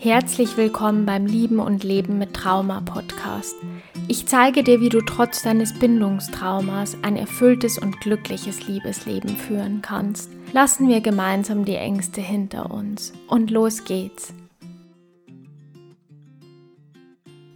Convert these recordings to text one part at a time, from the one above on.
Herzlich willkommen beim Lieben und Leben mit Trauma Podcast. Ich zeige dir, wie du trotz deines Bindungstraumas ein erfülltes und glückliches Liebesleben führen kannst. Lassen wir gemeinsam die Ängste hinter uns. Und los geht's.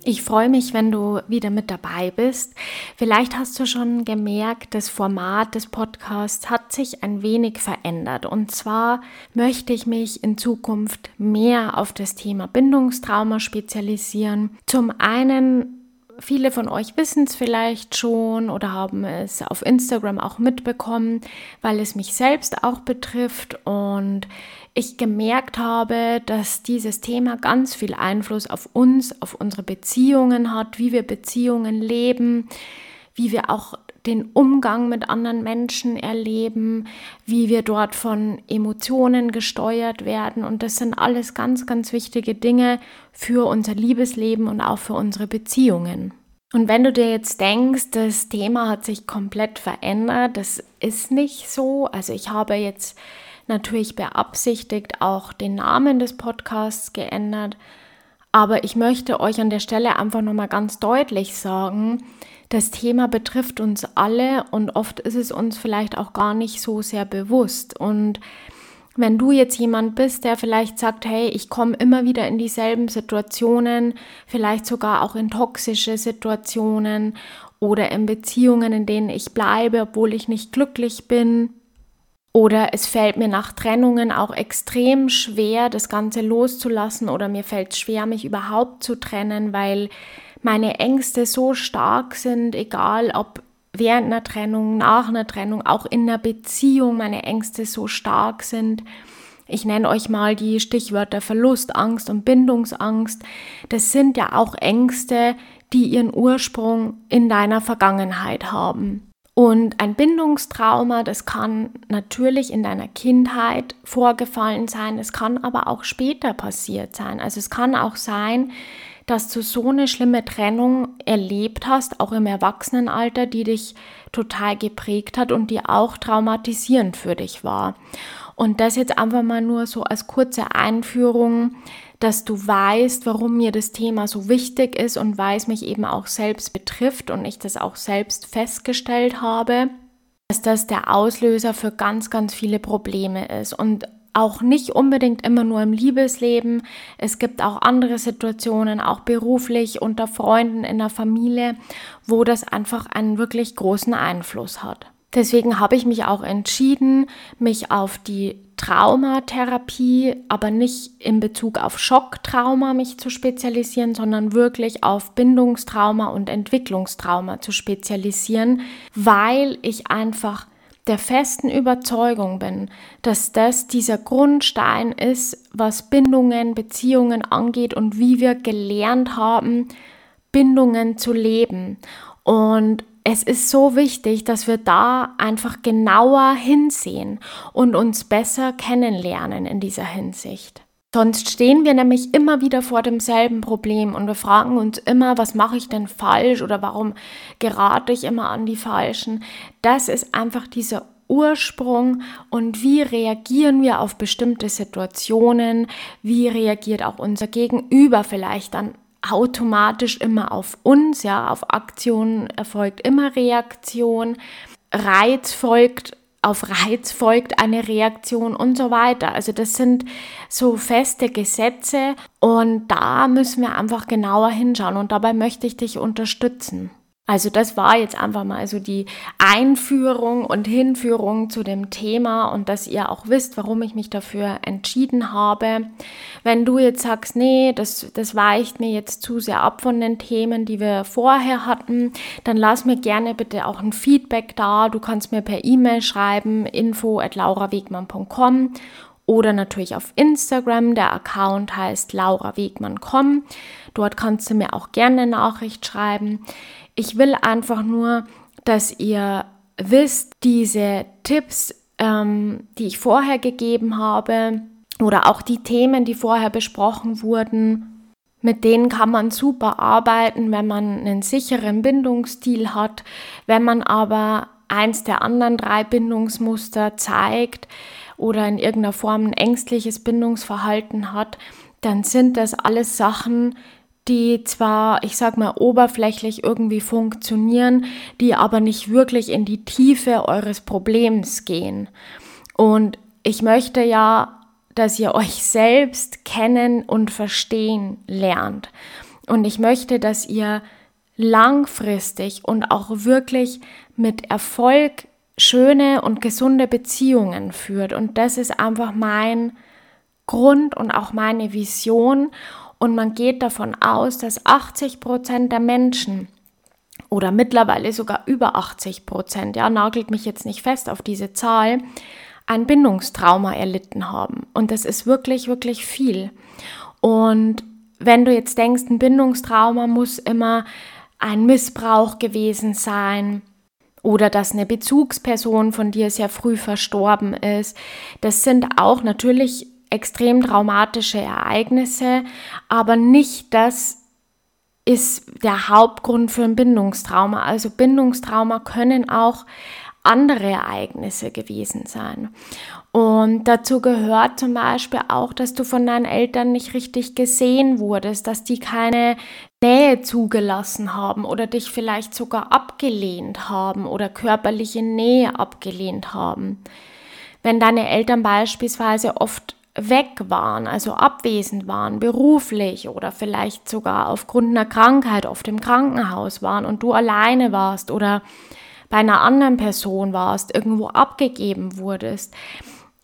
Ich freue mich, wenn du wieder mit dabei bist. Vielleicht hast du schon gemerkt, das Format des Podcasts hat sich ein wenig verändert. Und zwar möchte ich mich in Zukunft mehr auf das Thema Bindungstrauma spezialisieren. Zum einen Viele von euch wissen es vielleicht schon oder haben es auf Instagram auch mitbekommen, weil es mich selbst auch betrifft und ich gemerkt habe, dass dieses Thema ganz viel Einfluss auf uns, auf unsere Beziehungen hat, wie wir Beziehungen leben, wie wir auch den Umgang mit anderen Menschen erleben, wie wir dort von Emotionen gesteuert werden. Und das sind alles ganz, ganz wichtige Dinge für unser Liebesleben und auch für unsere Beziehungen. Und wenn du dir jetzt denkst, das Thema hat sich komplett verändert, das ist nicht so. Also ich habe jetzt natürlich beabsichtigt auch den Namen des Podcasts geändert. Aber ich möchte euch an der Stelle einfach nochmal ganz deutlich sagen, das Thema betrifft uns alle und oft ist es uns vielleicht auch gar nicht so sehr bewusst. Und wenn du jetzt jemand bist, der vielleicht sagt, hey, ich komme immer wieder in dieselben Situationen, vielleicht sogar auch in toxische Situationen oder in Beziehungen, in denen ich bleibe, obwohl ich nicht glücklich bin, oder es fällt mir nach Trennungen auch extrem schwer, das Ganze loszulassen oder mir fällt es schwer, mich überhaupt zu trennen, weil meine Ängste so stark sind, egal ob während einer Trennung, nach einer Trennung, auch in einer Beziehung meine Ängste so stark sind. Ich nenne euch mal die Stichwörter Verlustangst und Bindungsangst. Das sind ja auch Ängste, die ihren Ursprung in deiner Vergangenheit haben. Und ein Bindungstrauma, das kann natürlich in deiner Kindheit vorgefallen sein, es kann aber auch später passiert sein. Also es kann auch sein, dass du so eine schlimme Trennung erlebt hast, auch im Erwachsenenalter, die dich total geprägt hat und die auch traumatisierend für dich war. Und das jetzt einfach mal nur so als kurze Einführung dass du weißt, warum mir das Thema so wichtig ist und weil es mich eben auch selbst betrifft und ich das auch selbst festgestellt habe, dass das der Auslöser für ganz, ganz viele Probleme ist und auch nicht unbedingt immer nur im Liebesleben. Es gibt auch andere Situationen, auch beruflich, unter Freunden, in der Familie, wo das einfach einen wirklich großen Einfluss hat. Deswegen habe ich mich auch entschieden, mich auf die Traumatherapie, aber nicht in Bezug auf Schocktrauma mich zu spezialisieren, sondern wirklich auf Bindungstrauma und Entwicklungstrauma zu spezialisieren, weil ich einfach der festen Überzeugung bin, dass das dieser Grundstein ist, was Bindungen, Beziehungen angeht und wie wir gelernt haben, Bindungen zu leben. Und es ist so wichtig, dass wir da einfach genauer hinsehen und uns besser kennenlernen in dieser Hinsicht. Sonst stehen wir nämlich immer wieder vor demselben Problem und wir fragen uns immer, was mache ich denn falsch oder warum gerate ich immer an die Falschen. Das ist einfach dieser Ursprung und wie reagieren wir auf bestimmte Situationen, wie reagiert auch unser Gegenüber vielleicht dann automatisch immer auf uns, ja, auf Aktionen erfolgt immer Reaktion, Reiz folgt, auf Reiz folgt eine Reaktion und so weiter. Also das sind so feste Gesetze und da müssen wir einfach genauer hinschauen und dabei möchte ich dich unterstützen. Also das war jetzt einfach mal so die Einführung und Hinführung zu dem Thema und dass ihr auch wisst, warum ich mich dafür entschieden habe. Wenn du jetzt sagst, nee, das, das weicht mir jetzt zu sehr ab von den Themen, die wir vorher hatten, dann lass mir gerne bitte auch ein Feedback da. Du kannst mir per E-Mail schreiben, info at laurawegmann.com oder natürlich auf Instagram. Der Account heißt laurawegmann.com. Dort kannst du mir auch gerne eine Nachricht schreiben. Ich will einfach nur, dass ihr wisst, diese Tipps, ähm, die ich vorher gegeben habe oder auch die Themen, die vorher besprochen wurden, mit denen kann man super arbeiten, wenn man einen sicheren Bindungsstil hat. Wenn man aber eins der anderen drei Bindungsmuster zeigt oder in irgendeiner Form ein ängstliches Bindungsverhalten hat, dann sind das alles Sachen, die zwar, ich sag mal, oberflächlich irgendwie funktionieren, die aber nicht wirklich in die Tiefe eures Problems gehen. Und ich möchte ja, dass ihr euch selbst kennen und verstehen lernt. Und ich möchte, dass ihr langfristig und auch wirklich mit Erfolg schöne und gesunde Beziehungen führt. Und das ist einfach mein Grund und auch meine Vision. Und man geht davon aus, dass 80 Prozent der Menschen oder mittlerweile sogar über 80 Prozent, ja, nagelt mich jetzt nicht fest auf diese Zahl, ein Bindungstrauma erlitten haben. Und das ist wirklich, wirklich viel. Und wenn du jetzt denkst, ein Bindungstrauma muss immer ein Missbrauch gewesen sein oder dass eine Bezugsperson von dir sehr früh verstorben ist, das sind auch natürlich extrem traumatische Ereignisse, aber nicht das ist der Hauptgrund für ein Bindungstrauma. Also Bindungstrauma können auch andere Ereignisse gewesen sein. Und dazu gehört zum Beispiel auch, dass du von deinen Eltern nicht richtig gesehen wurdest, dass die keine Nähe zugelassen haben oder dich vielleicht sogar abgelehnt haben oder körperliche Nähe abgelehnt haben. Wenn deine Eltern beispielsweise oft weg waren, also abwesend waren, beruflich oder vielleicht sogar aufgrund einer Krankheit auf dem Krankenhaus waren und du alleine warst oder bei einer anderen Person warst, irgendwo abgegeben wurdest,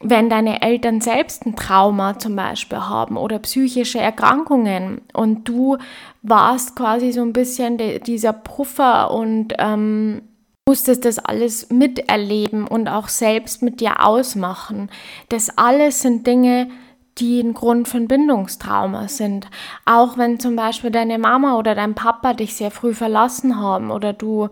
wenn deine Eltern selbst ein Trauma zum Beispiel haben oder psychische Erkrankungen und du warst quasi so ein bisschen de, dieser Puffer und ähm, musstest das alles miterleben und auch selbst mit dir ausmachen. Das alles sind Dinge, die ein Grund ein Bindungstrauma sind. Auch wenn zum Beispiel deine Mama oder dein Papa dich sehr früh verlassen haben oder du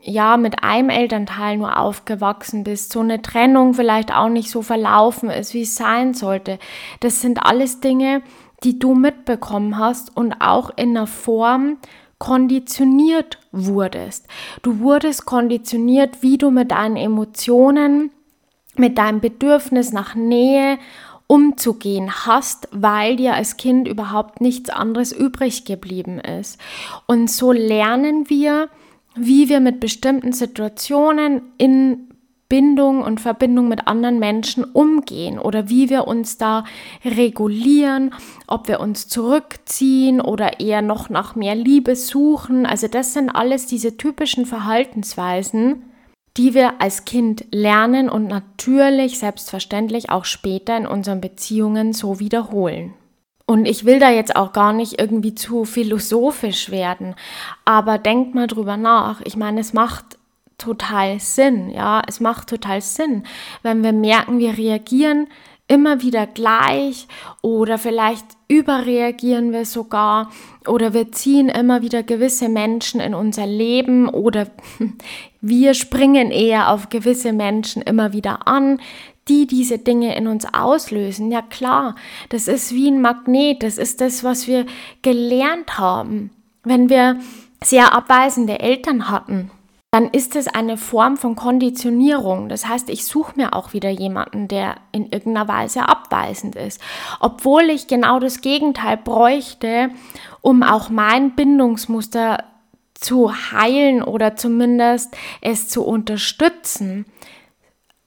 ja mit einem Elternteil nur aufgewachsen bist, so eine Trennung vielleicht auch nicht so verlaufen ist, wie es sein sollte. Das sind alles Dinge, die du mitbekommen hast und auch in einer Form konditioniert wurdest. Du wurdest konditioniert, wie du mit deinen Emotionen, mit deinem Bedürfnis nach Nähe umzugehen hast, weil dir als Kind überhaupt nichts anderes übrig geblieben ist. Und so lernen wir, wie wir mit bestimmten Situationen in Bindung und Verbindung mit anderen Menschen umgehen oder wie wir uns da regulieren, ob wir uns zurückziehen oder eher noch nach mehr Liebe suchen. Also das sind alles diese typischen Verhaltensweisen, die wir als Kind lernen und natürlich selbstverständlich auch später in unseren Beziehungen so wiederholen. Und ich will da jetzt auch gar nicht irgendwie zu philosophisch werden, aber denkt mal drüber nach. Ich meine, es macht total Sinn, ja, es macht total Sinn, wenn wir merken, wir reagieren immer wieder gleich oder vielleicht überreagieren wir sogar oder wir ziehen immer wieder gewisse Menschen in unser Leben oder wir springen eher auf gewisse Menschen immer wieder an, die diese Dinge in uns auslösen. Ja klar, das ist wie ein Magnet, das ist das, was wir gelernt haben. Wenn wir sehr abweisende Eltern hatten, dann ist es eine Form von Konditionierung. Das heißt, ich suche mir auch wieder jemanden, der in irgendeiner Weise abweisend ist. Obwohl ich genau das Gegenteil bräuchte, um auch mein Bindungsmuster zu heilen oder zumindest es zu unterstützen.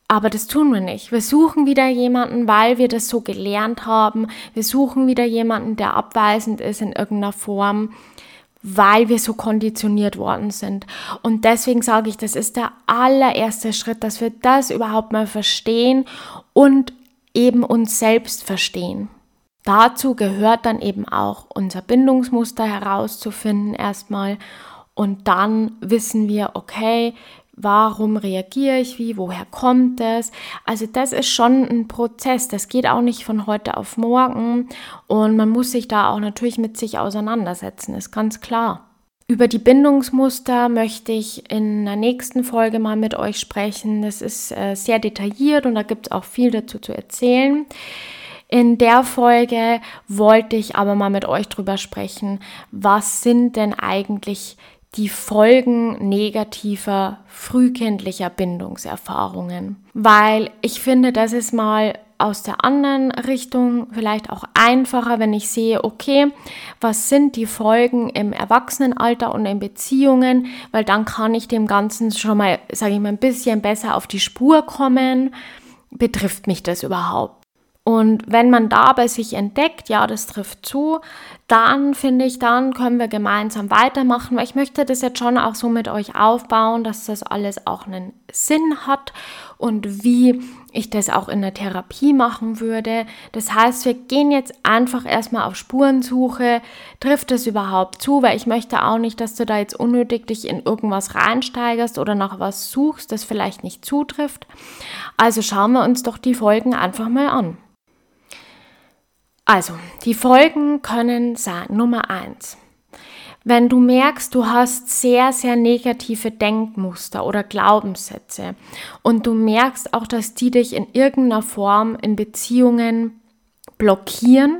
Aber das tun wir nicht. Wir suchen wieder jemanden, weil wir das so gelernt haben. Wir suchen wieder jemanden, der abweisend ist in irgendeiner Form, weil wir so konditioniert worden sind. Und deswegen sage ich, das ist der allererste Schritt, dass wir das überhaupt mal verstehen und eben uns selbst verstehen. Dazu gehört dann eben auch unser Bindungsmuster herauszufinden erstmal und dann wissen wir, okay, warum reagiere ich wie, woher kommt es. Also das ist schon ein Prozess, das geht auch nicht von heute auf morgen und man muss sich da auch natürlich mit sich auseinandersetzen, ist ganz klar. Über die Bindungsmuster möchte ich in der nächsten Folge mal mit euch sprechen. Das ist äh, sehr detailliert und da gibt es auch viel dazu zu erzählen. In der Folge wollte ich aber mal mit euch drüber sprechen, was sind denn eigentlich die Folgen negativer frühkindlicher Bindungserfahrungen. Weil ich finde, das ist mal aus der anderen Richtung vielleicht auch einfacher, wenn ich sehe, okay, was sind die Folgen im Erwachsenenalter und in Beziehungen, weil dann kann ich dem Ganzen schon mal, sage ich mal, ein bisschen besser auf die Spur kommen. Betrifft mich das überhaupt? Und wenn man da bei sich entdeckt, ja, das trifft zu, dann finde ich, dann können wir gemeinsam weitermachen, weil ich möchte das jetzt schon auch so mit euch aufbauen, dass das alles auch einen Sinn hat und wie ich das auch in der Therapie machen würde. Das heißt, wir gehen jetzt einfach erstmal auf Spurensuche. Trifft es überhaupt zu? Weil ich möchte auch nicht, dass du da jetzt unnötig dich in irgendwas reinsteigerst oder nach was suchst, das vielleicht nicht zutrifft. Also schauen wir uns doch die Folgen einfach mal an. Also, die Folgen können sein. Nummer eins. Wenn du merkst, du hast sehr, sehr negative Denkmuster oder Glaubenssätze und du merkst auch, dass die dich in irgendeiner Form in Beziehungen blockieren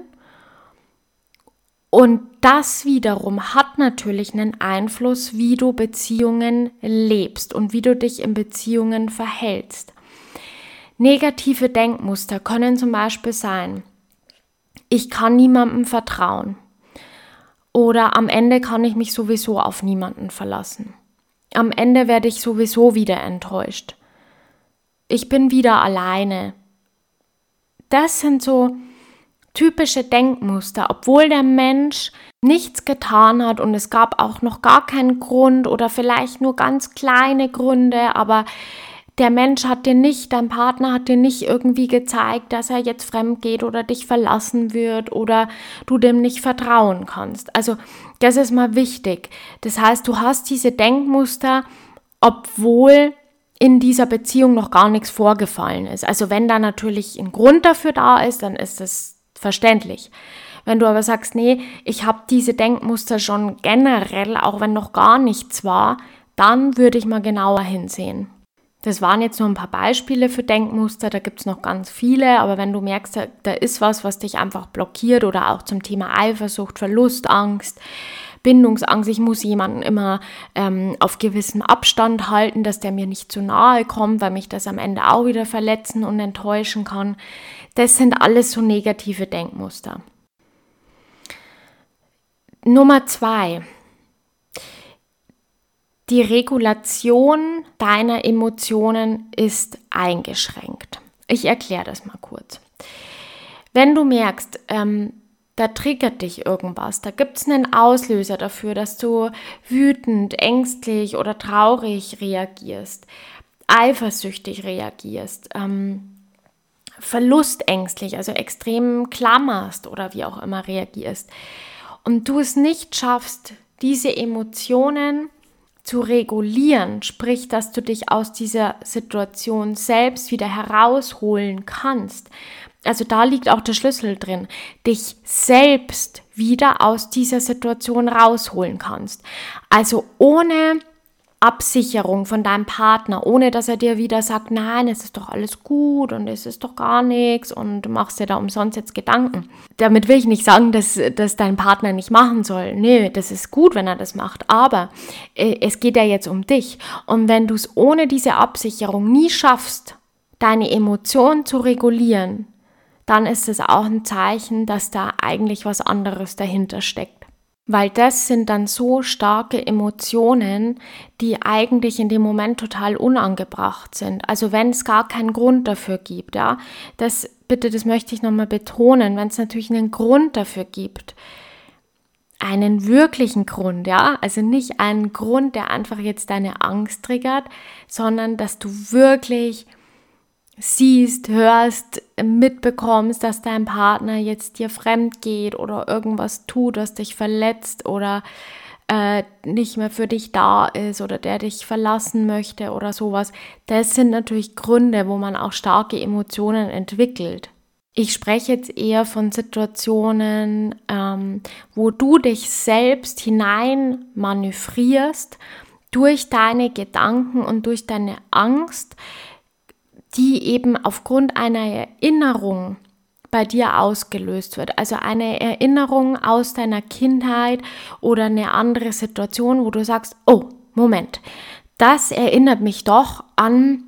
und das wiederum hat natürlich einen Einfluss, wie du Beziehungen lebst und wie du dich in Beziehungen verhältst. Negative Denkmuster können zum Beispiel sein, ich kann niemandem vertrauen. Oder am Ende kann ich mich sowieso auf niemanden verlassen. Am Ende werde ich sowieso wieder enttäuscht. Ich bin wieder alleine. Das sind so typische Denkmuster, obwohl der Mensch nichts getan hat und es gab auch noch gar keinen Grund oder vielleicht nur ganz kleine Gründe, aber der Mensch hat dir nicht, dein Partner hat dir nicht irgendwie gezeigt, dass er jetzt fremd geht oder dich verlassen wird oder du dem nicht vertrauen kannst. Also das ist mal wichtig. Das heißt, du hast diese Denkmuster, obwohl in dieser Beziehung noch gar nichts vorgefallen ist. Also wenn da natürlich ein Grund dafür da ist, dann ist es verständlich. Wenn du aber sagst, nee, ich habe diese Denkmuster schon generell, auch wenn noch gar nichts war, dann würde ich mal genauer hinsehen. Das waren jetzt nur ein paar Beispiele für Denkmuster, da gibt es noch ganz viele, aber wenn du merkst, da, da, ist was, was dich einfach blockiert oder auch zum Thema Eifersucht, Verlustangst, Bindungsangst, ich muss jemanden immer ähm, auf gewissem Abstand halten, dass der mir nicht zu nahe kommt, weil mich das am Ende auch wieder verletzen und enttäuschen kann. Das sind alles so negative Denkmuster. Nummer zwei, die Regulation deiner Emotionen ist eingeschränkt. Ich erkläre das mal kurz. Wenn du merkst, ähm, da triggert dich irgendwas, da gibt es einen Auslöser dafür, dass du wütend, ängstlich oder traurig reagierst, eifersüchtig reagierst, ähm, verlustängstlich, also extrem klammerst oder wie auch immer reagierst und du es nicht schaffst, diese Emotionen zu regulieren, sprich, dass du dich aus dieser Situation selbst wieder herausholen kannst. Also da liegt auch der Schlüssel drin, dich selbst wieder aus dieser Situation rausholen kannst. Also ohne Absicherung von deinem Partner, ohne dass er dir wieder sagt, nein, es ist doch alles gut und es ist doch gar nichts und du machst dir da umsonst jetzt Gedanken. Damit will ich nicht sagen, dass, dass dein Partner nicht machen soll. Nee, das ist gut, wenn er das macht, aber äh, es geht ja jetzt um dich. Und wenn du es ohne diese Absicherung nie schaffst, deine Emotionen zu regulieren, dann ist es auch ein Zeichen, dass da eigentlich was anderes dahinter steckt weil das sind dann so starke Emotionen, die eigentlich in dem Moment total unangebracht sind. Also wenn es gar keinen Grund dafür gibt, ja, das bitte, das möchte ich nochmal betonen, wenn es natürlich einen Grund dafür gibt, einen wirklichen Grund, ja, also nicht einen Grund, der einfach jetzt deine Angst triggert, sondern dass du wirklich siehst, hörst, mitbekommst, dass dein Partner jetzt dir fremd geht oder irgendwas tut, was dich verletzt oder äh, nicht mehr für dich da ist oder der dich verlassen möchte oder sowas, das sind natürlich Gründe, wo man auch starke Emotionen entwickelt. Ich spreche jetzt eher von Situationen, ähm, wo du dich selbst hinein manövrierst durch deine Gedanken und durch deine Angst, die eben aufgrund einer Erinnerung bei dir ausgelöst wird. Also eine Erinnerung aus deiner Kindheit oder eine andere Situation, wo du sagst, oh, Moment, das erinnert mich doch an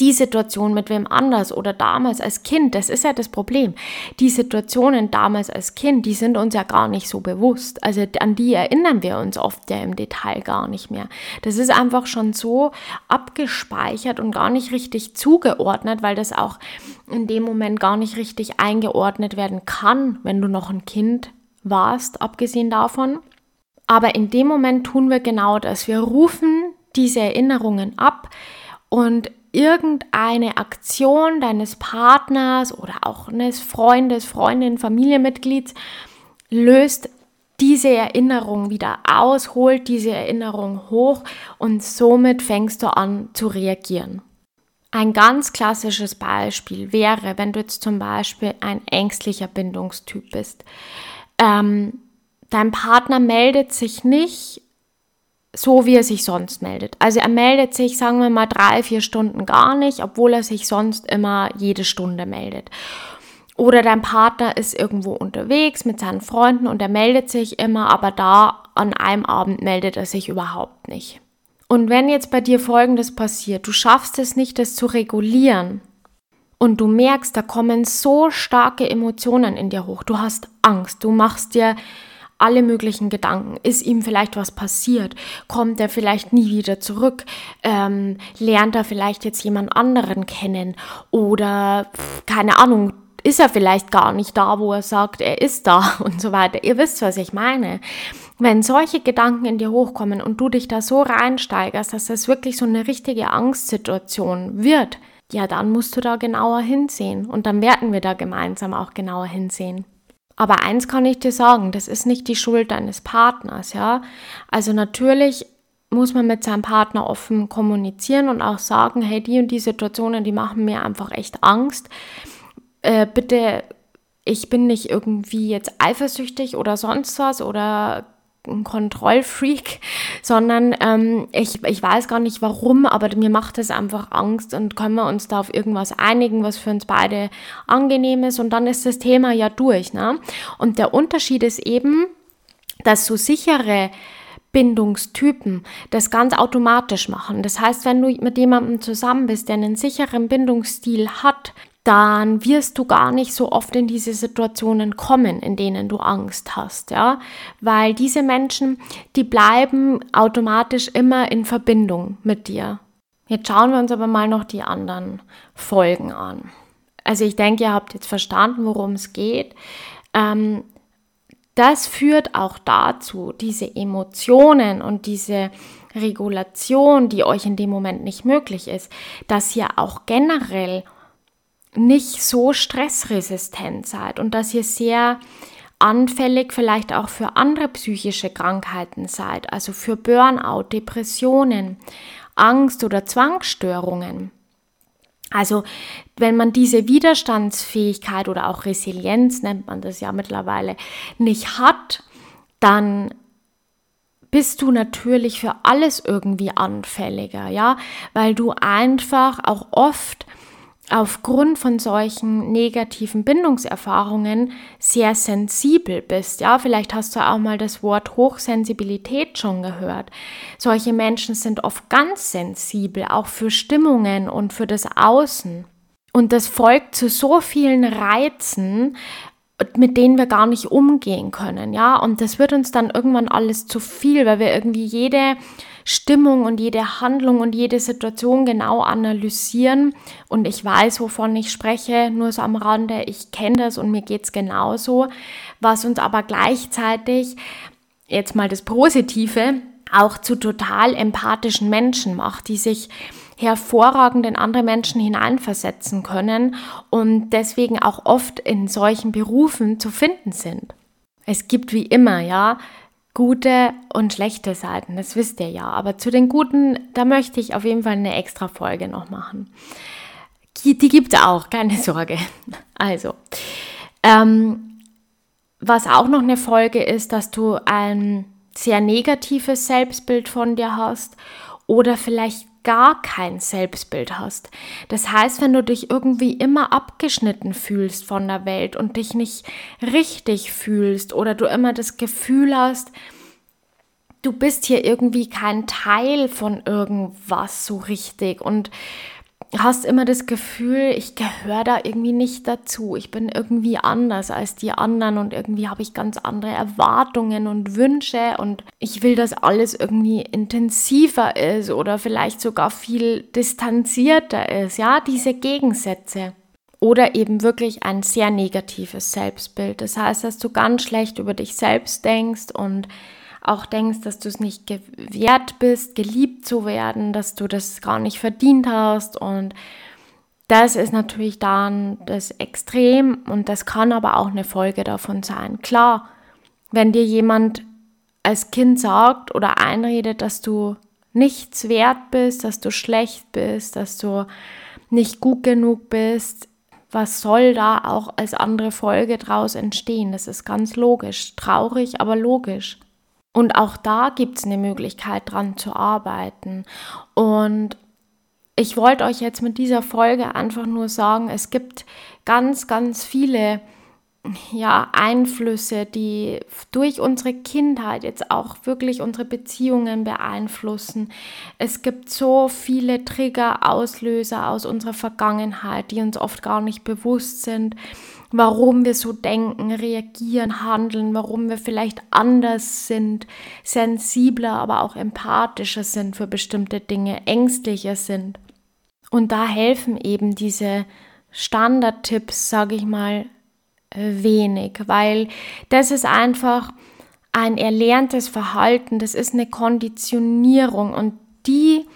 die Situation mit wem anders oder damals als Kind, das ist ja das Problem. Die Situationen damals als Kind, die sind uns ja gar nicht so bewusst. Also an die erinnern wir uns oft ja im Detail gar nicht mehr. Das ist einfach schon so abgespeichert und gar nicht richtig zugeordnet, weil das auch in dem Moment gar nicht richtig eingeordnet werden kann, wenn du noch ein Kind warst, abgesehen davon. Aber in dem Moment tun wir genau das. Wir rufen diese Erinnerungen ab und irgendeine Aktion deines Partners oder auch eines Freundes, Freundin, Familienmitglieds löst diese Erinnerung wieder aus, holt diese Erinnerung hoch und somit fängst du an zu reagieren. Ein ganz klassisches Beispiel wäre, wenn du jetzt zum Beispiel ein ängstlicher Bindungstyp bist. Ähm, dein Partner meldet sich nicht so, wie er sich sonst meldet. Also er meldet sich, sagen wir mal, drei, vier Stunden gar nicht, obwohl er sich sonst immer jede Stunde meldet. Oder dein Partner ist irgendwo unterwegs mit seinen Freunden und er meldet sich immer, aber da an einem Abend meldet er sich überhaupt nicht. Und wenn jetzt bei dir Folgendes passiert, du schaffst es nicht, das zu regulieren und du merkst, da kommen so starke Emotionen in dir hoch, du hast Angst, du machst dir alle möglichen Gedanken. Ist ihm vielleicht was passiert? Kommt er vielleicht nie wieder zurück? Ähm, lernt er vielleicht jetzt jemand anderen kennen? Oder keine Ahnung, ist er vielleicht gar nicht da, wo er sagt, er ist da und so weiter. Ihr wisst, was ich meine. Wenn solche Gedanken in dir hochkommen und du dich da so reinsteigerst, dass das wirklich so eine richtige Angstsituation wird, ja, dann musst du da genauer hinsehen und dann werden wir da gemeinsam auch genauer hinsehen. Aber eins kann ich dir sagen, das ist nicht die Schuld deines Partners, ja. Also natürlich muss man mit seinem Partner offen kommunizieren und auch sagen, hey, die und die Situationen, die machen mir einfach echt Angst. Äh, bitte, ich bin nicht irgendwie jetzt eifersüchtig oder sonst was oder ein Kontrollfreak, sondern ähm, ich, ich weiß gar nicht warum, aber mir macht es einfach Angst und können wir uns da auf irgendwas einigen, was für uns beide angenehm ist und dann ist das Thema ja durch. Ne? Und der Unterschied ist eben, dass so sichere Bindungstypen das ganz automatisch machen. Das heißt, wenn du mit jemandem zusammen bist, der einen sicheren Bindungsstil hat, dann wirst du gar nicht so oft in diese Situationen kommen, in denen du Angst hast, ja, weil diese Menschen, die bleiben automatisch immer in Verbindung mit dir. Jetzt schauen wir uns aber mal noch die anderen Folgen an. Also ich denke, ihr habt jetzt verstanden, worum es geht. Ähm, das führt auch dazu, diese Emotionen und diese Regulation, die euch in dem Moment nicht möglich ist, dass ihr auch generell nicht so stressresistent seid und dass ihr sehr anfällig vielleicht auch für andere psychische Krankheiten seid, also für Burnout, Depressionen, Angst oder Zwangsstörungen. Also wenn man diese Widerstandsfähigkeit oder auch Resilienz nennt man das ja mittlerweile nicht hat, dann bist du natürlich für alles irgendwie anfälliger, ja, weil du einfach auch oft aufgrund von solchen negativen Bindungserfahrungen sehr sensibel bist. Ja, vielleicht hast du auch mal das Wort Hochsensibilität schon gehört. Solche Menschen sind oft ganz sensibel, auch für Stimmungen und für das Außen. Und das folgt zu so vielen Reizen, mit denen wir gar nicht umgehen können, ja. Und das wird uns dann irgendwann alles zu viel, weil wir irgendwie jede Stimmung und jede Handlung und jede Situation genau analysieren. Und ich weiß, wovon ich spreche, nur so am Rande. Ich kenne das und mir geht es genauso. Was uns aber gleichzeitig, jetzt mal das Positive, auch zu total empathischen Menschen macht, die sich hervorragend in andere Menschen hineinversetzen können und deswegen auch oft in solchen Berufen zu finden sind. Es gibt wie immer, ja, gute und schlechte Seiten, das wisst ihr ja. Aber zu den guten, da möchte ich auf jeden Fall eine extra Folge noch machen. Die gibt es auch, keine Sorge. Also, ähm, was auch noch eine Folge ist, dass du ein sehr negatives Selbstbild von dir hast oder vielleicht gar kein Selbstbild hast. Das heißt, wenn du dich irgendwie immer abgeschnitten fühlst von der Welt und dich nicht richtig fühlst oder du immer das Gefühl hast, du bist hier irgendwie kein Teil von irgendwas so richtig und hast immer das Gefühl, ich gehöre da irgendwie nicht dazu. Ich bin irgendwie anders als die anderen und irgendwie habe ich ganz andere Erwartungen und Wünsche und ich will, dass alles irgendwie intensiver ist oder vielleicht sogar viel distanzierter ist. Ja, diese Gegensätze. Oder eben wirklich ein sehr negatives Selbstbild. Das heißt, dass du ganz schlecht über dich selbst denkst und auch denkst, dass du es nicht wert bist, geliebt zu werden, dass du das gar nicht verdient hast. Und das ist natürlich dann das Extrem und das kann aber auch eine Folge davon sein. Klar, wenn dir jemand als Kind sagt oder einredet, dass du nichts wert bist, dass du schlecht bist, dass du nicht gut genug bist, was soll da auch als andere Folge draus entstehen? Das ist ganz logisch, traurig, aber logisch. Und auch da gibt es eine Möglichkeit dran zu arbeiten. Und ich wollte euch jetzt mit dieser Folge einfach nur sagen, es gibt ganz, ganz viele ja, Einflüsse, die durch unsere Kindheit jetzt auch wirklich unsere Beziehungen beeinflussen. Es gibt so viele Trigger, Auslöser aus unserer Vergangenheit, die uns oft gar nicht bewusst sind warum wir so denken, reagieren, handeln, warum wir vielleicht anders sind, sensibler, aber auch empathischer sind für bestimmte Dinge, ängstlicher sind. Und da helfen eben diese Standardtipps, sage ich mal, wenig, weil das ist einfach ein erlerntes Verhalten, das ist eine Konditionierung und die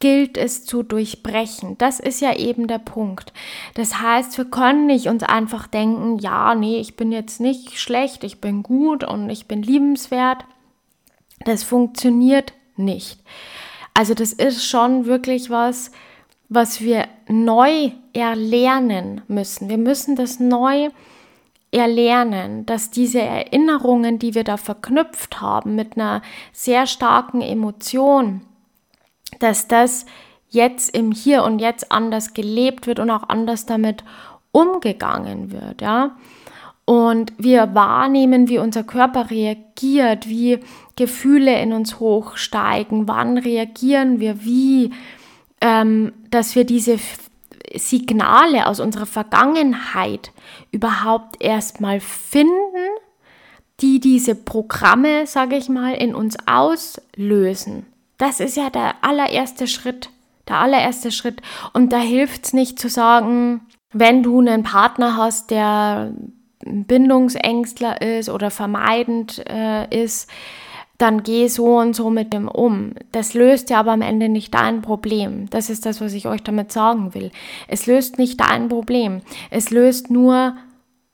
gilt es zu durchbrechen. Das ist ja eben der Punkt. Das heißt, wir können nicht uns einfach denken, ja, nee, ich bin jetzt nicht schlecht, ich bin gut und ich bin liebenswert. Das funktioniert nicht. Also das ist schon wirklich was, was wir neu erlernen müssen. Wir müssen das neu erlernen, dass diese Erinnerungen, die wir da verknüpft haben mit einer sehr starken Emotion, dass das jetzt im Hier und Jetzt anders gelebt wird und auch anders damit umgegangen wird, ja. Und wir wahrnehmen, wie unser Körper reagiert, wie Gefühle in uns hochsteigen, wann reagieren wir wie, ähm, dass wir diese Signale aus unserer Vergangenheit überhaupt erstmal finden, die diese Programme, sage ich mal, in uns auslösen. Das ist ja der allererste Schritt. Der allererste Schritt. Und da hilft es nicht zu sagen, wenn du einen Partner hast, der Bindungsängstler ist oder vermeidend äh, ist, dann geh so und so mit dem um. Das löst ja aber am Ende nicht dein Problem. Das ist das, was ich euch damit sagen will. Es löst nicht dein Problem. Es löst nur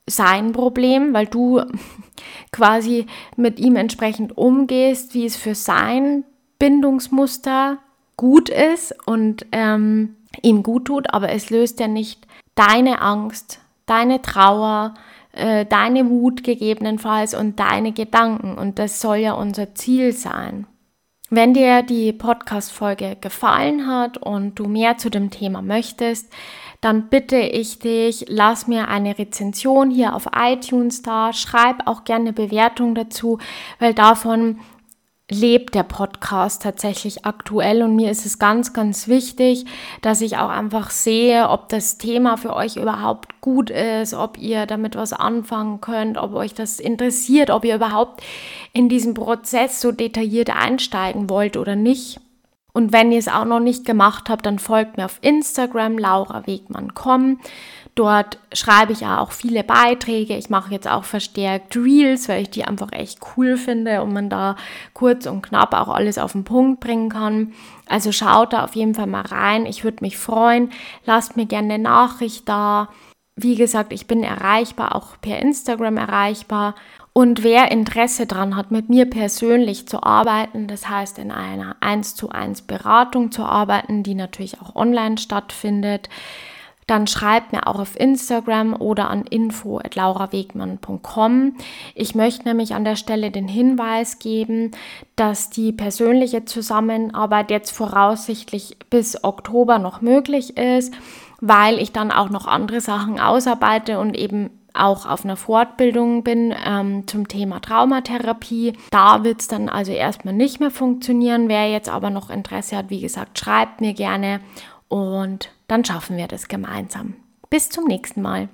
sein Problem, weil du quasi mit ihm entsprechend umgehst, wie es für sein Bindungsmuster gut ist und ähm, ihm gut tut, aber es löst ja nicht deine Angst, deine Trauer, äh, deine Wut gegebenenfalls und deine Gedanken. Und das soll ja unser Ziel sein. Wenn dir die Podcast-Folge gefallen hat und du mehr zu dem Thema möchtest, dann bitte ich dich, lass mir eine Rezension hier auf iTunes da, schreib auch gerne eine Bewertung dazu, weil davon lebt der Podcast tatsächlich aktuell und mir ist es ganz, ganz wichtig, dass ich auch einfach sehe, ob das Thema für euch überhaupt gut ist, ob ihr damit was anfangen könnt, ob euch das interessiert, ob ihr überhaupt in diesen Prozess so detailliert einsteigen wollt oder nicht. Und wenn ihr es auch noch nicht gemacht habt, dann folgt mir auf Instagram laura-wegmann.com. Dort schreibe ich ja auch viele Beiträge. Ich mache jetzt auch verstärkt Reels, weil ich die einfach echt cool finde und man da kurz und knapp auch alles auf den Punkt bringen kann. Also schaut da auf jeden Fall mal rein. Ich würde mich freuen. Lasst mir gerne eine Nachricht da. Wie gesagt, ich bin erreichbar, auch per Instagram erreichbar. Und wer Interesse daran hat, mit mir persönlich zu arbeiten, das heißt in einer 1 zu 1 Beratung zu arbeiten, die natürlich auch online stattfindet, dann schreibt mir auch auf Instagram oder an info.laurawegmann.com. Ich möchte nämlich an der Stelle den Hinweis geben, dass die persönliche Zusammenarbeit jetzt voraussichtlich bis Oktober noch möglich ist, weil ich dann auch noch andere Sachen ausarbeite und eben auch auf einer Fortbildung bin ähm, zum Thema Traumatherapie. Da wird es dann also erstmal nicht mehr funktionieren. Wer jetzt aber noch Interesse hat, wie gesagt, schreibt mir gerne und dann schaffen wir das gemeinsam. Bis zum nächsten Mal.